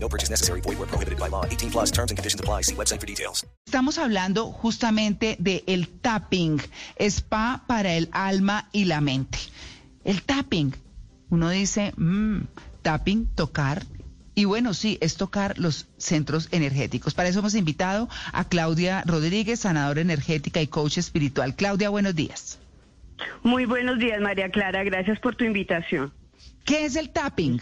No purchase necessary. Void where prohibited by law. 18 plus terms and conditions apply. See website for details. Estamos hablando justamente de el tapping, spa para el alma y la mente. El tapping, uno dice, mmm, tapping, tocar. Y bueno, sí, es tocar los centros energéticos. Para eso hemos invitado a Claudia Rodríguez, sanadora energética y coach espiritual. Claudia, buenos días. Muy buenos días, María Clara. Gracias por tu invitación. ¿Qué es el tapping?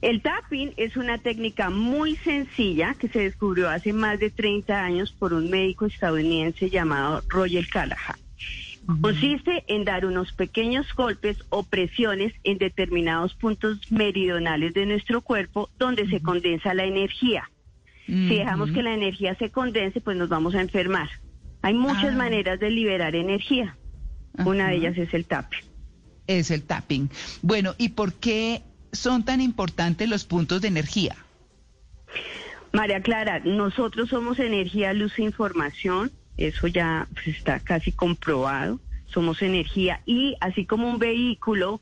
El tapping es una técnica muy sencilla que se descubrió hace más de 30 años por un médico estadounidense llamado Roger Callahan. Consiste en dar unos pequeños golpes o presiones en determinados puntos meridionales de nuestro cuerpo donde se condensa la energía. Si dejamos que la energía se condense, pues nos vamos a enfermar. Hay muchas Ah. maneras de liberar energía. Una de ellas es el tapping. Es el tapping. Bueno, ¿y por qué son tan importantes los puntos de energía? María Clara, nosotros somos energía, luz e información, eso ya pues, está casi comprobado, somos energía y así como un vehículo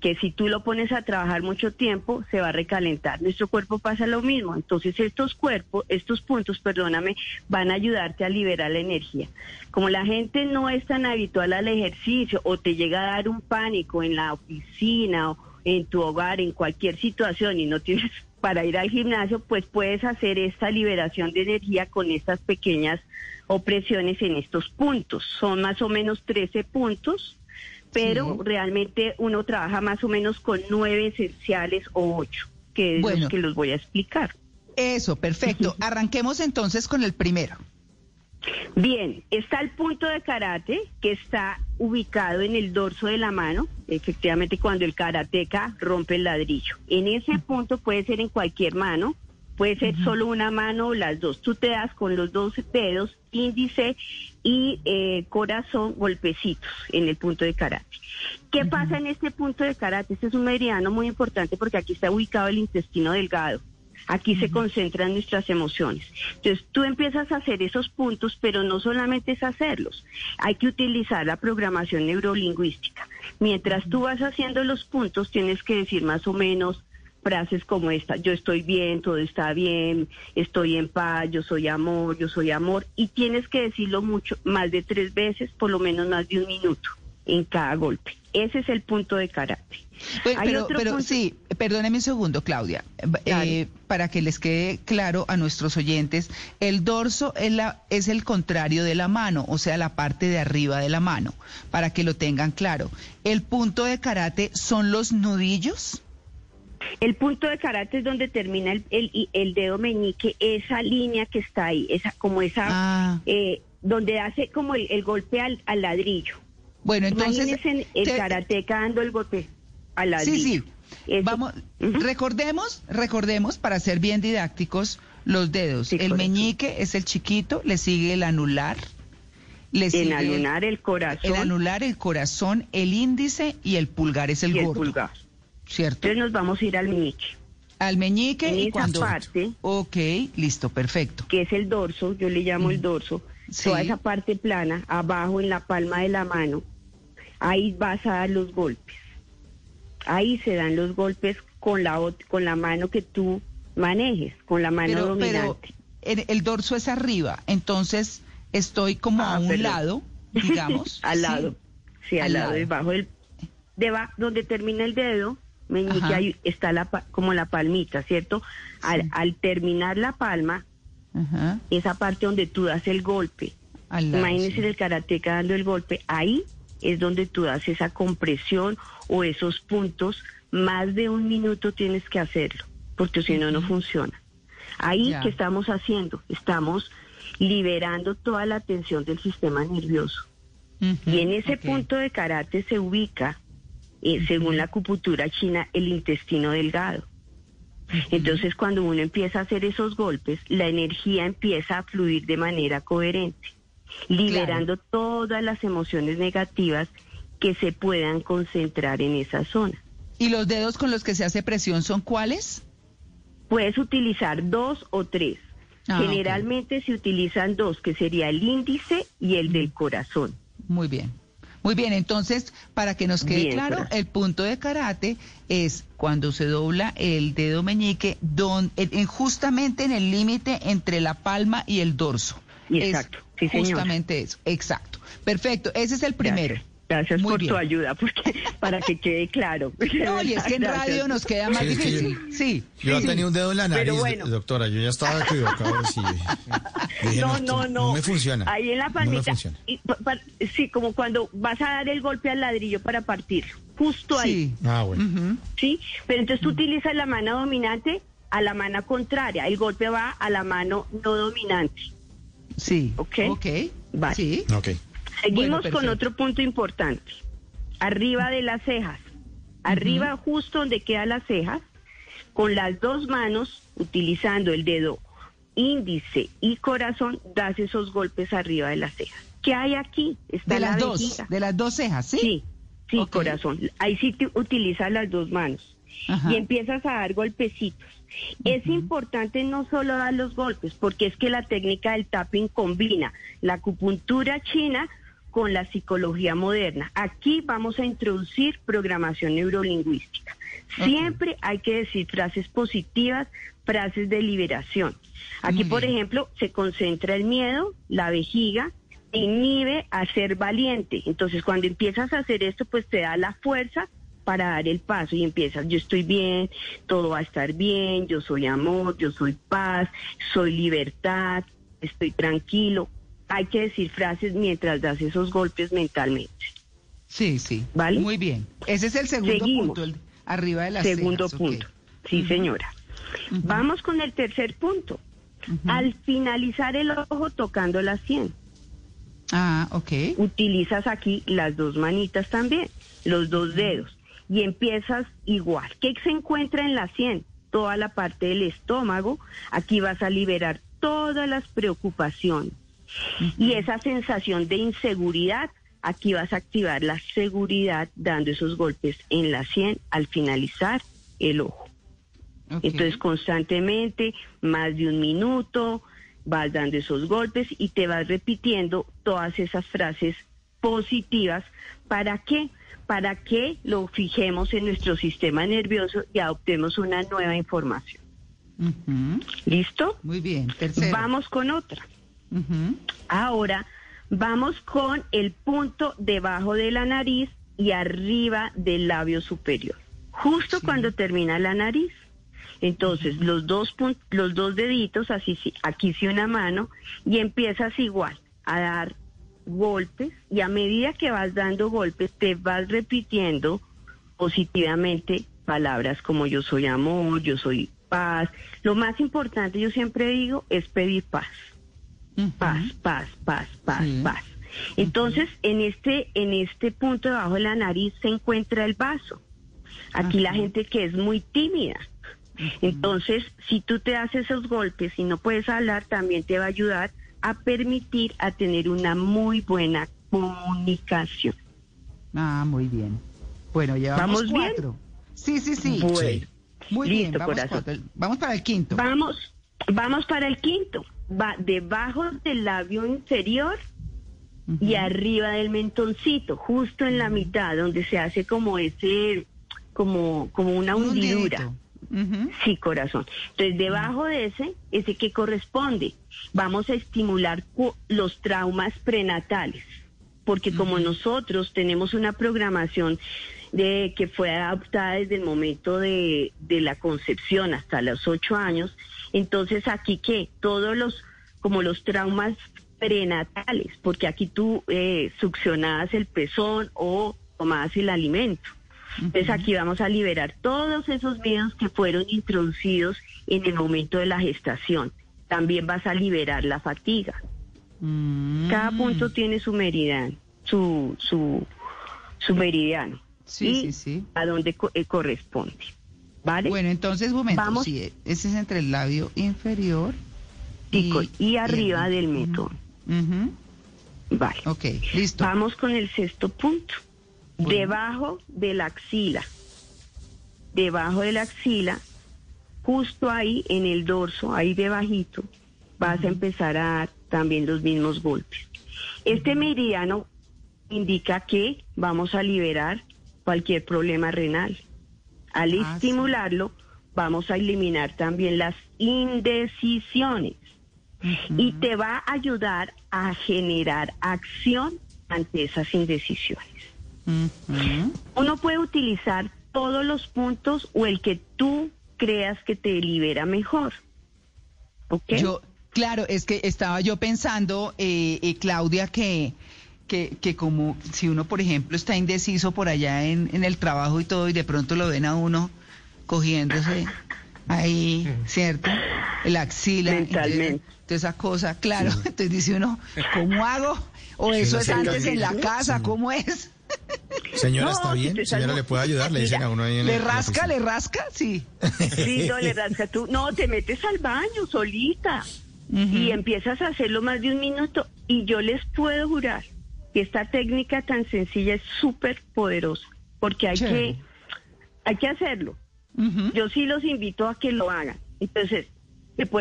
que si tú lo pones a trabajar mucho tiempo se va a recalentar. Nuestro cuerpo pasa lo mismo, entonces estos cuerpos, estos puntos, perdóname, van a ayudarte a liberar la energía. Como la gente no es tan habitual al ejercicio o te llega a dar un pánico en la oficina o en tu hogar, en cualquier situación y no tienes para ir al gimnasio, pues puedes hacer esta liberación de energía con estas pequeñas opresiones en estos puntos. Son más o menos 13 puntos, pero Sí. realmente uno trabaja más o menos con nueve esenciales o ocho, que es Bueno. los que los voy a explicar. Eso, perfecto. Arranquemos entonces con el primero. Bien, está el punto de karate que está ubicado en el dorso de la mano, efectivamente cuando el karateca rompe el ladrillo. En ese punto puede ser en cualquier mano, puede ser solo una mano o las dos. Tú te das con los dos dedos, índice y eh, corazón, golpecitos en el punto de karate. ¿Qué pasa en este punto de karate? Este es un meridiano muy importante porque aquí está ubicado el intestino delgado. Aquí se concentran nuestras emociones. Entonces tú empiezas a hacer esos puntos, pero no solamente es hacerlos. Hay que utilizar la programación neurolingüística. Mientras tú vas haciendo los puntos, tienes que decir más o menos frases como esta, yo estoy bien, todo está bien, estoy en paz, yo soy amor, yo soy amor, y tienes que decirlo mucho, más de tres veces, por lo menos más de un minuto en cada golpe. Ese es el punto de karate. Bueno, Hay pero, otro pero punto- sí, perdóneme un segundo, Claudia, eh, para que les quede claro a nuestros oyentes, el dorso es, la, es el contrario de la mano, o sea, la parte de arriba de la mano, para que lo tengan claro. ¿El punto de karate son los nudillos? El punto de karate es donde termina el, el, el dedo meñique, esa línea que está ahí, esa como esa, Ah. eh, donde hace como el, el golpe al, al ladrillo. Bueno, entonces... Imagínense el te- karateca dando el golpe al ladrillo. Sí, sí. Vamos, recordemos, recordemos para ser bien didácticos los dedos. Sí, el meñique es el chiquito, le sigue el anular, le sigue alunar el corazón el anular, el corazón, el índice y el pulgar es el y el pulgar. ¿cierto? Entonces nos vamos a ir al meñique, Al meñique en y esa cuando parte- Ok, listo, perfecto. que es el dorso, yo le llamo el dorso, Mm. Sí. toda esa parte plana, abajo en la palma de la mano, ahí vas a dar los golpes. Ahí se dan los golpes con la, con la mano que tú manejes, con la mano Pero, pero dominante. el, el dorso es arriba, entonces estoy como Ah, a un lado, digamos. al lado. Sí, al, Al lado, lado. debajo del... Deba, donde termina el dedo, meñique, ahí está la, como la palmita, ¿cierto? Al, al terminar la palma, Ajá, esa parte donde tú das el golpe, imagínense sí. el karateca dando el golpe, ahí es donde tú das esa compresión o esos puntos, más de un minuto tienes que hacerlo, porque si no, no funciona. Ahí, Ya. ¿qué estamos haciendo? Estamos liberando toda la tensión del sistema nervioso. Y en ese punto de karate se ubica, eh, según la acupuntura china, el intestino delgado. Entonces, cuando uno empieza a hacer esos golpes, la energía empieza a fluir de manera coherente, liberando todas las emociones negativas que se puedan concentrar en esa zona. ¿Y los dedos con los que se hace presión son cuáles? Puedes utilizar dos o tres. Ah, Generalmente se utilizan dos, que sería el índice y el del corazón. Muy bien. Muy bien, entonces, para que nos quede Bien, claro, corazón. el punto de karate es cuando se dobla el dedo meñique, don, en- en- justamente en el límite entre la palma y el dorso. Es exacto, sí. Justamente eso, exacto. Perfecto, ese es el primero. Gracias, Gracias Muy por bien. tu ayuda, porque para que quede claro. No, y es que en Gracias. radio nos queda más Sí, es que yo- difícil. Sí. Yo sí. tenía un dedo en la nariz, bueno. doctora. Yo ya estaba equivocado. Sí. Dije, No, esto no, no. me funciona. Ahí en la No me palmita. funciona. y pa- pa- sí, como cuando vas a dar el golpe al ladrillo para partirlo. Justo ahí. Sí. Ah, bueno. ¿sí? Pero entonces tú utilizas la mano dominante a la mano contraria. El golpe va a la mano no dominante. Sí. Ok. Ok. Vale. Sí. Ok. Seguimos con otro punto importante. Arriba de las cejas. Arriba, justo donde quedan las cejas, con las dos manos, utilizando el dedo índice y corazón, das esos golpes arriba de las cejas. ¿Qué hay aquí? Está De la las dos, vejiga. de las dos cejas, ¿sí? Sí, sí, corazón. Ahí sí te utilizas las dos manos Ajá. y empiezas a dar golpecitos. Es importante no solo dar los golpes, porque es que la técnica del tapping combina la acupuntura china con la psicología moderna. Aquí vamos a introducir programación neurolingüística. Siempre hay que decir frases positivas, frases de liberación. Aquí, por ejemplo, se concentra el miedo, la vejiga, te inhibe a ser valiente. Entonces, cuando empiezas a hacer esto, pues te da la fuerza para dar el paso y empiezas, yo estoy bien, todo va a estar bien, yo soy amor, yo soy paz, soy libertad, estoy tranquilo. Hay que decir frases mientras das esos golpes mentalmente. Sí, sí. ¿Vale? Muy bien. Ese es el segundo Seguimos. punto, el- arriba de las Segundo cejas, punto. Sí, señora. Vamos con el tercer punto. Al finalizar el ojo tocando la sien. Ah, ok. utilizas aquí las dos manitas también, los dos dedos, y empiezas igual. ¿Qué se encuentra en la sien? Toda la parte del estómago. Aquí vas a liberar todas las preocupaciones. Y esa sensación de inseguridad, aquí vas a activar la seguridad dando esos golpes en la sien al finalizar el ojo. Entonces constantemente, más de un minuto, vas dando esos golpes y te vas repitiendo todas esas frases positivas. ¿Para qué? Para que lo fijemos en nuestro sistema nervioso y adoptemos una nueva información. ¿Listo? Muy bien. Tercero. Vamos con otra. Ahora vamos con el punto debajo de la nariz y arriba del labio superior, justo cuando termina la nariz. Entonces, los dos los dos deditos, así sí, aquí sí una mano, y empiezas igual a dar golpes y a medida que vas dando golpes te vas repitiendo positivamente palabras como yo soy amor, yo soy paz. Lo más importante, yo siempre digo, es pedir paz paz, paz, paz, paz, Sí. paz. Entonces, en este, en este punto debajo de la nariz se encuentra el vaso. Aquí la gente que es muy tímida. Entonces, si tú te haces esos golpes y no puedes hablar, también te va a ayudar a permitir a tener una muy buena comunicación. Ah, muy bien. Bueno, llevamos ¿Vamos bien? cuatro. Sí, sí, sí. Bueno, Muy bien, vamos, corazón. cuatro. vamos para el quinto. Vamos, vamos para el quinto. Va debajo del labio inferior y arriba del mentoncito, justo en la mitad, donde se hace como ese, como, como una Un hundidura. hundidito. Sí, corazón. Entonces, debajo de ese, ese que corresponde, vamos a estimular los traumas prenatales, porque como nosotros tenemos una programación de que fue adoptada desde el momento de, de la concepción hasta los ocho años, entonces aquí que todos los, como los traumas prenatales, porque aquí tú eh, succionabas el pezón o tomabas el alimento. Entonces aquí vamos a liberar todos esos miedos que fueron introducidos en el momento de la gestación. También vas a liberar la fatiga. Mm. Cada punto tiene su meridiano, su, su, su meridiano. Sí, y sí, sí. a dónde co- eh, corresponde. ¿Vale? Bueno, entonces, momento. Vamos. sí, ese es entre el labio inferior y, y arriba el- del mentón. Vale. Ok, listo. Vamos con el sexto punto. Debajo de la axila. Debajo de la axila, justo ahí en el dorso, ahí debajito, vas a empezar a dar también los mismos golpes. Este meridiano indica que vamos a liberar cualquier problema renal. Al Ah, sí. estimularlo, vamos a eliminar también las indecisiones y te va a ayudar a generar acción ante esas indecisiones. Uno puede utilizar todos los puntos o el que tú creas que te libera mejor. ¿Ok? Yo, claro, es que estaba yo pensando, eh, eh, Claudia, que, que, que como si uno, por ejemplo, está indeciso por allá en, en el trabajo y todo, y de pronto lo ven a uno cogiéndose ahí, ¿cierto? El axila. Mentalmente. Entonces, toda esa cosa, claro. Entonces dice uno, ¿cómo hago? O eso es antes en la casa, Sí. ¿cómo es? Señora, No, ¿está bien? Señora, ¿le puede ayudar? Le dicen a uno ahí en ¿Le el- rasca, le rasca? Sí. Sí, no le rasca tú. No, te metes al baño solita y empiezas a hacerlo más de un minuto. Y yo les puedo jurar que esta técnica tan sencilla es súper poderosa porque hay que, hay que hacerlo. Yo sí los invito a que lo hagan. Entonces,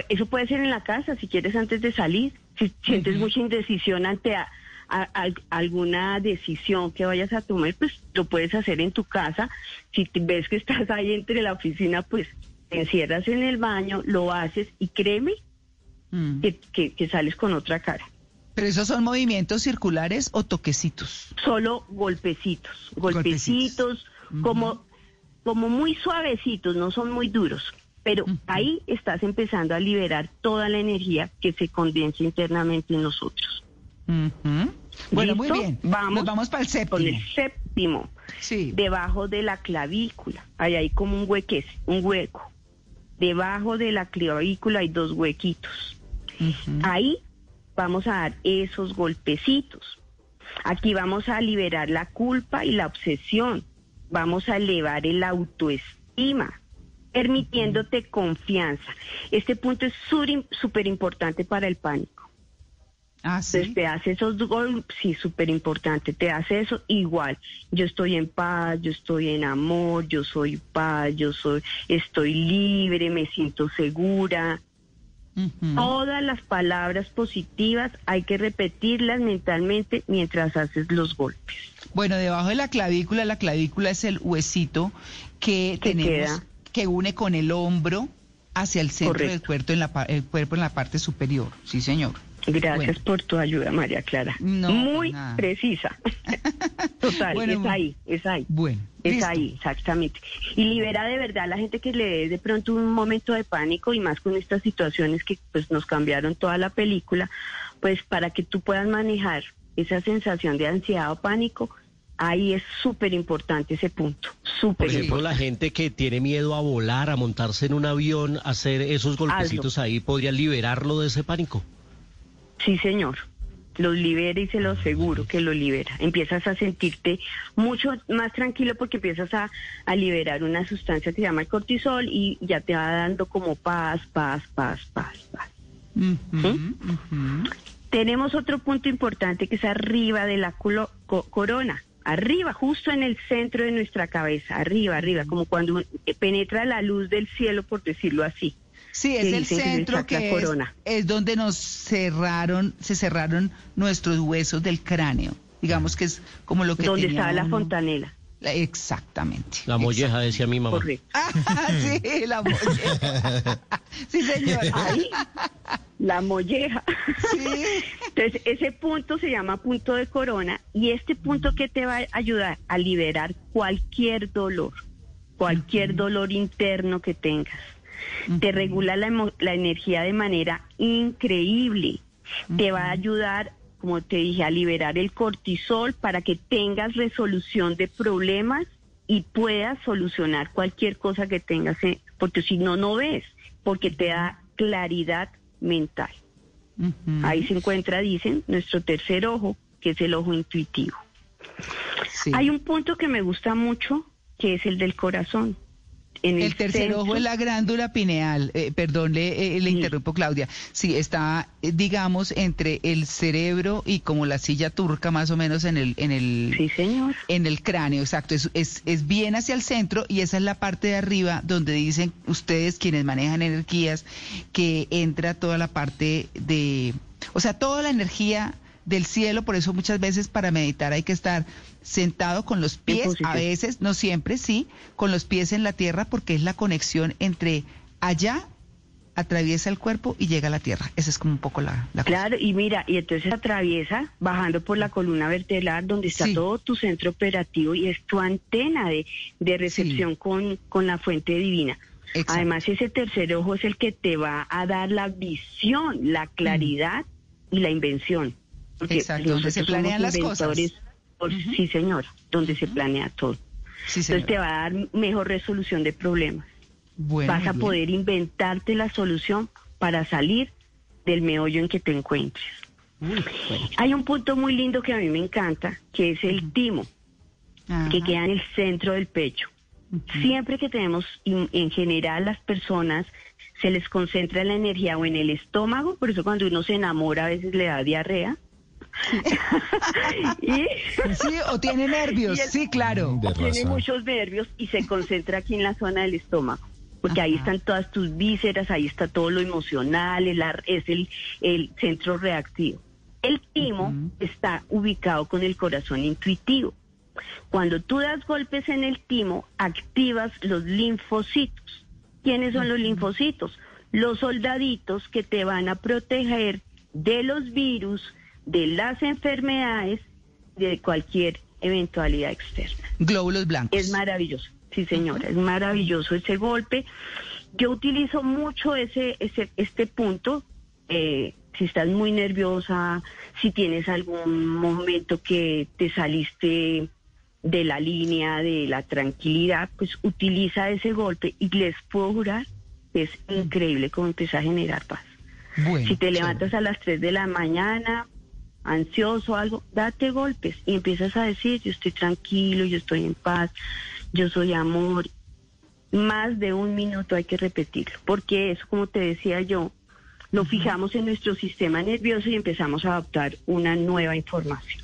eso puede ser en la casa, si quieres antes de salir. Si sientes mucha indecisión ante a- a- a- alguna decisión que vayas a tomar, pues lo puedes hacer en tu casa. Si te- ves que estás ahí entre la oficina, pues te encierras en el baño, lo haces y créeme Mm. que, que- que sales con otra cara. ¿Pero esos son movimientos circulares o toquecitos? Solo golpecitos, Golpecitos. golpecitos, como, como muy suavecitos, no son muy duros. Pero ahí estás empezando a liberar toda la energía que se condensa internamente en nosotros. Bueno, muy bien. Vamos Nos vamos para el Con séptimo. el séptimo, Sí. debajo de la clavícula, ahí hay como un hueque, un hueco. Debajo de la clavícula hay dos huequitos. Ahí vamos a dar esos golpecitos. Aquí vamos a liberar la culpa y la obsesión. Vamos a elevar el autoestima, permitiéndote confianza. Este punto es súper importante para el pánico. Ah, Entonces te hace esos golpes, sí, súper importante, te hace eso igual. Yo estoy en paz, yo estoy en amor, yo soy paz, yo soy, estoy libre, me siento segura. Todas las palabras positivas hay que repetirlas mentalmente mientras haces los golpes. Bueno, debajo de la clavícula, la clavícula es el huesito que Que tenemos queda. que une con el hombro hacia el centro del Correcto. cuerpo en la pa- el cuerpo en la parte superior. Sí, señor. Gracias Bueno. por tu ayuda, María Clara. No, Muy nada. precisa. Total, Bueno, es ahí, es ahí. Bueno, Es listo. ahí, exactamente. Y libera de verdad a la gente que le dé de pronto un momento de pánico y más con estas situaciones que pues nos cambiaron toda la película, pues para que tú puedas manejar esa sensación de ansiedad o pánico, ahí es súper importante ese punto, súper Por ejemplo, importante. la gente que tiene miedo a volar, a montarse en un avión, hacer esos golpecitos ahí, podría liberarlo de ese pánico. Sí, señor. Los libera y se lo aseguro que lo libera. Empiezas a sentirte mucho más tranquilo porque empiezas a, a liberar una sustancia que se llama el cortisol y ya te va dando como paz, paz, paz, paz, paz. Tenemos otro punto importante que es arriba de la culo- co- corona. Arriba, justo en el centro de nuestra cabeza, arriba, arriba, como cuando eh, penetra la luz del cielo, por decirlo así. Sí, que es el que centro que es, es donde nos cerraron, se cerraron nuestros huesos del cráneo. Digamos que es como lo que donde tenía estaba la uno. fontanela. La- Exactamente. La molleja, decía mi mamá. Ah, sí, la molleja. Sí, señor. Ahí, la molleja. Sí. Entonces, ese punto se llama punto de corona y este punto que te va a ayudar a liberar cualquier dolor, cualquier dolor interno que tengas. Te regula la, la energía de manera increíble. Te va a ayudar, como te dije, a liberar el cortisol para que tengas resolución de problemas y puedas solucionar cualquier cosa que tengas, porque si no, no ves, porque te da claridad mental. Ahí se encuentra, dicen, nuestro tercer ojo, que es el ojo intuitivo. Sí. Hay un punto que me gusta mucho, que es el del corazón. En el, El tercer centro. ojo es la glándula pineal. Eh, perdón, le, eh, le Sí. interrumpo, Claudia. Sí, está, eh, digamos, entre el cerebro y como la silla turca, más o menos en el, en el, Sí, señor. en el cráneo, exacto. Es, es, es bien hacia el centro y esa es la parte de arriba donde dicen ustedes, quienes manejan energías, que entra toda la parte de, o sea, toda la energía del cielo. Por eso muchas veces para meditar hay que estar sentado con los pies, a veces, no siempre, sí, con los pies en la tierra porque es la conexión entre allá atraviesa el cuerpo y llega a la tierra. Esa es como un poco la, la cosa. Claro, y mira, y entonces atraviesa bajando por la columna vertebral donde está Sí. todo tu centro operativo y es tu antena de, de recepción con, con la fuente divina. Exacto. Además, ese tercer ojo es el que te va a dar la visión, la claridad y la invención. Porque Exacto, donde se planean las cosas. Sí, señor, donde se planea todo. Sí, Entonces señora. te va a dar mejor resolución de problemas. Bueno, Vas a bien. poder inventarte la solución para salir del meollo en que te encuentres. Hay un punto muy lindo que a mí me encanta, que es el timo, que queda en el centro del pecho. Siempre que tenemos, in- en general, las personas se les concentra la energía o en el estómago, por eso cuando uno se enamora a veces le da diarrea. Y Sí, o tiene nervios, el- sí, claro. De tiene muchos nervios y se concentra aquí en la zona del estómago. Porque ahí están todas tus vísceras, ahí está todo lo emocional, el ar- es el, el centro reactivo. El timo está ubicado con el corazón intuitivo. Cuando tú das golpes en el timo, activas los linfocitos. ¿Quiénes son los linfocitos? Los soldaditos que te van a proteger de los virus, de las enfermedades, de cualquier eventualidad externa. Glóbulos blancos. Es maravilloso, sí señora, es maravilloso ese golpe. Yo utilizo mucho ese, ese este punto. eh, si estás muy nerviosa, si tienes algún momento que te saliste de la línea de la tranquilidad, pues utiliza ese golpe y les puedo jurar que es increíble cómo empieza a generar paz. Bueno, Si te levantas a las 3 de la mañana, ansioso o algo, date golpes y empiezas a decir, yo estoy tranquilo, yo estoy en paz, yo soy amor. Más de un minuto hay que repetirlo, porque eso, como te decía yo, lo fijamos en nuestro sistema nervioso y empezamos a adoptar una nueva información.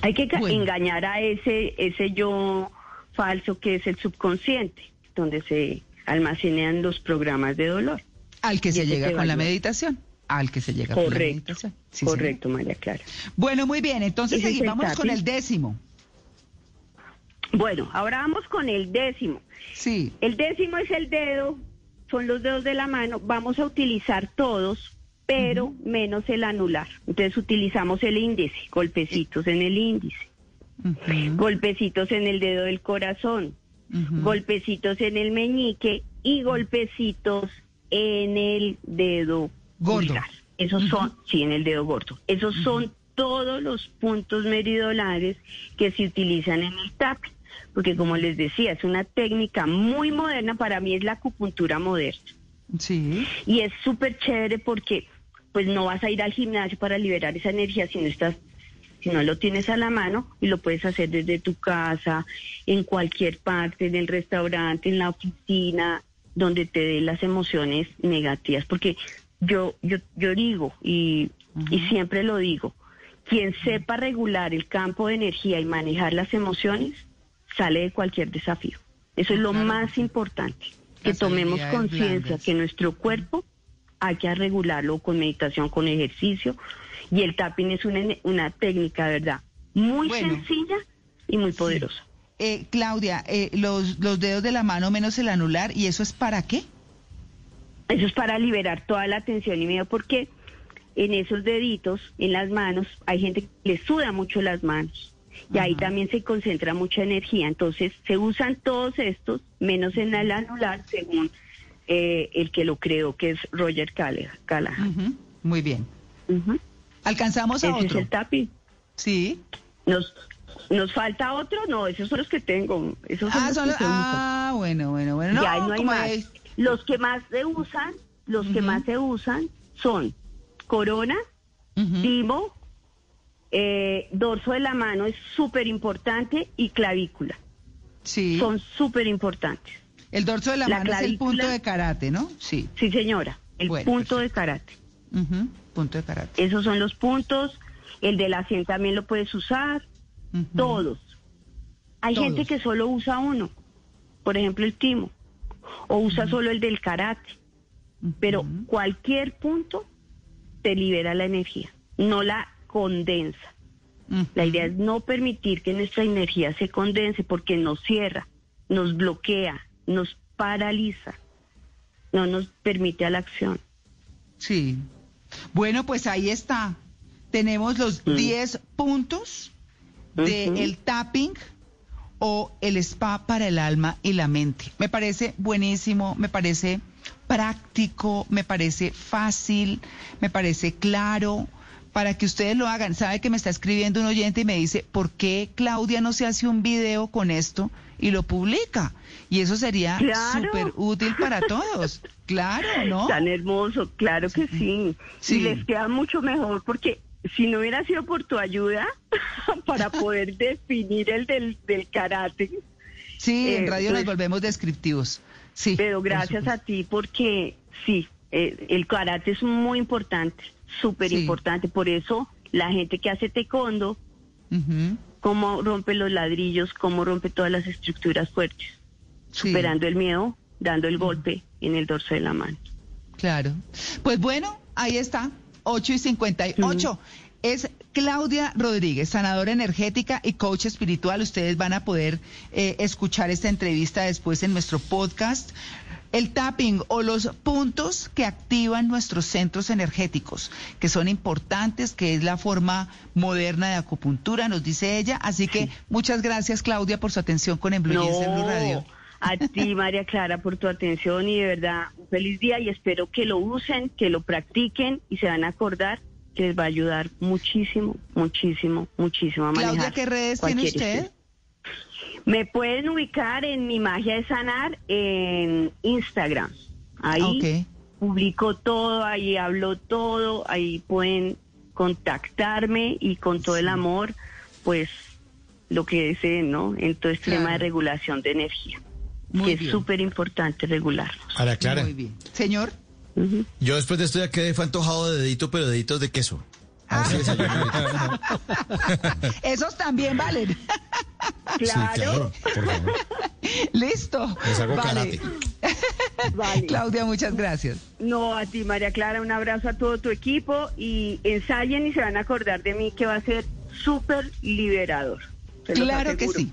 Hay que Bueno. engañar a ese, ese yo falso que es el subconsciente, donde se almacenan los programas de dolor. Al que Y se llega con la meditación. Al que se llega la Correcto. Sí, correcto, María Clara. Bueno, muy bien. Entonces seguimos con el décimo. Bueno, ahora vamos con el décimo. Sí. El décimo es el dedo, son los dedos de la mano. Vamos a utilizar todos, pero menos el anular. Entonces utilizamos el índice, golpecitos en el índice, golpecitos en el dedo del corazón, golpecitos en el meñique y golpecitos en el dedo Gordo. pulgar. Esos son, sí, en el dedo gordo. Esos son todos los puntos meridionales que se utilizan en el tapping. Porque como les decía, es una técnica muy moderna, para mí es la acupuntura moderna. Sí. Y es súper chévere porque pues no vas a ir al gimnasio para liberar esa energía si no estás si no lo tienes a la mano y lo puedes hacer desde tu casa, en cualquier parte, en el restaurante, en la oficina, donde te dé las emociones negativas. Porque yo, yo, yo digo, y, y siempre lo digo, quien sepa regular el campo de energía y manejar las emociones, sale de cualquier desafío. Eso es lo Claro más importante, que tomemos conciencia que nuestro cuerpo hay que regularlo con meditación, con ejercicio, y el tapping es una, una técnica, ¿verdad? Muy Bueno. sencilla y muy poderosa. Eh, Claudia, eh, los, los dedos de la mano menos el anular, ¿y eso es para qué? Eso es para liberar toda la tensión y miedo, porque en esos deditos, en las manos, hay gente que le suda mucho las manos. Y ahí también se concentra mucha energía. Entonces, se usan todos estos, menos en el anular, según eh, el que lo creó, que es Roger Callahan. Ujú, Muy bien. Alcanzamos a Ese es otro. el tapping. Sí. ¿Nos, ¿Nos falta otro? No, esos son los que tengo. Esos son Ah, los son que los- usan. ah, bueno, bueno, bueno. No, ya no hay más. es- Los que más se usan, los que más se usan son corona, timo, eh, dorso de la mano es súper importante y clavícula. Sí. son súper importantes. El dorso de la, La mano es el clavícula. punto de karate, ¿no? Sí. Sí, señora, el Bueno, punto de karate. Punto de karate. Esos son los puntos. El de la 100 también lo puedes usar. Todos. Hay Todos. gente que solo usa uno. Por ejemplo, el timo. O usa solo el del karate. Pero cualquier punto te libera la energía. No la condensa. La idea es no permitir que nuestra energía se condense porque nos cierra, nos bloquea, nos paraliza, no nos permite a la acción. Sí. Bueno, pues ahí está. Tenemos los Mm. 10 puntos del Ujú. el tapping o el spa para el alma y la mente. Me parece buenísimo, me parece práctico, me parece fácil, me parece claro para que ustedes lo hagan. Sabe que me está escribiendo un oyente y me dice, ¿por qué Claudia no se hace un video con esto y lo publica? Y eso sería Claro. súper útil para todos. Claro, ¿no? Tan hermoso, claro que sí. Sí. Y les queda mucho mejor porque si no hubiera sido por tu ayuda para poder definir el del, del karate, Sí, en Eh, radio nos pues- volvemos descriptivos. Sí. pero gracias a ti porque sí, eh, el karate es muy importante, súper Sí. importante. Por eso la gente que hace taekwondo, Ujú, cómo rompe los ladrillos, cómo rompe todas las estructuras fuertes. sí, superando el miedo, dando el golpe en el dorso de la mano. Claro. Pues bueno, ahí está, 8 y 58. Es Claudia Rodríguez, sanadora energética y coach espiritual. Ustedes van a poder eh, escuchar esta entrevista después en nuestro podcast. El tapping o los puntos que activan nuestros centros energéticos, que son importantes, que es la forma moderna de acupuntura, nos dice ella. Así que muchas gracias, Claudia, por su atención con En Blue Jeans en Blue Radio. A ti, María Clara, por tu atención y de verdad, un feliz día y espero que lo usen, que lo practiquen y se van a acordar que les va a ayudar muchísimo, muchísimo, muchísimo a manejar. Claudia, ¿qué redes tiene usted? Me pueden ubicar en mi magia de sanar en Instagram. Ahí Ok. publico todo, ahí hablo todo, ahí pueden contactarme y con todo el amor, pues lo que deseen, ¿no? En todo este tema de regulación de energía, Muy que es súper importante regularnos. Clara, Muy bien. Señor. Yo después de esto ya quedé fue antojado de dedito, pero deditos de queso. A ver si desayuno ahorita. Esos también valen. Sí, claro, por favor. Listo. Les hago Vale. karate. Vale. Claudia, muchas gracias. No, a ti, María Clara, un abrazo a todo tu equipo y ensayen y se van a acordar de mí que va a ser súper liberador. Claro que sí.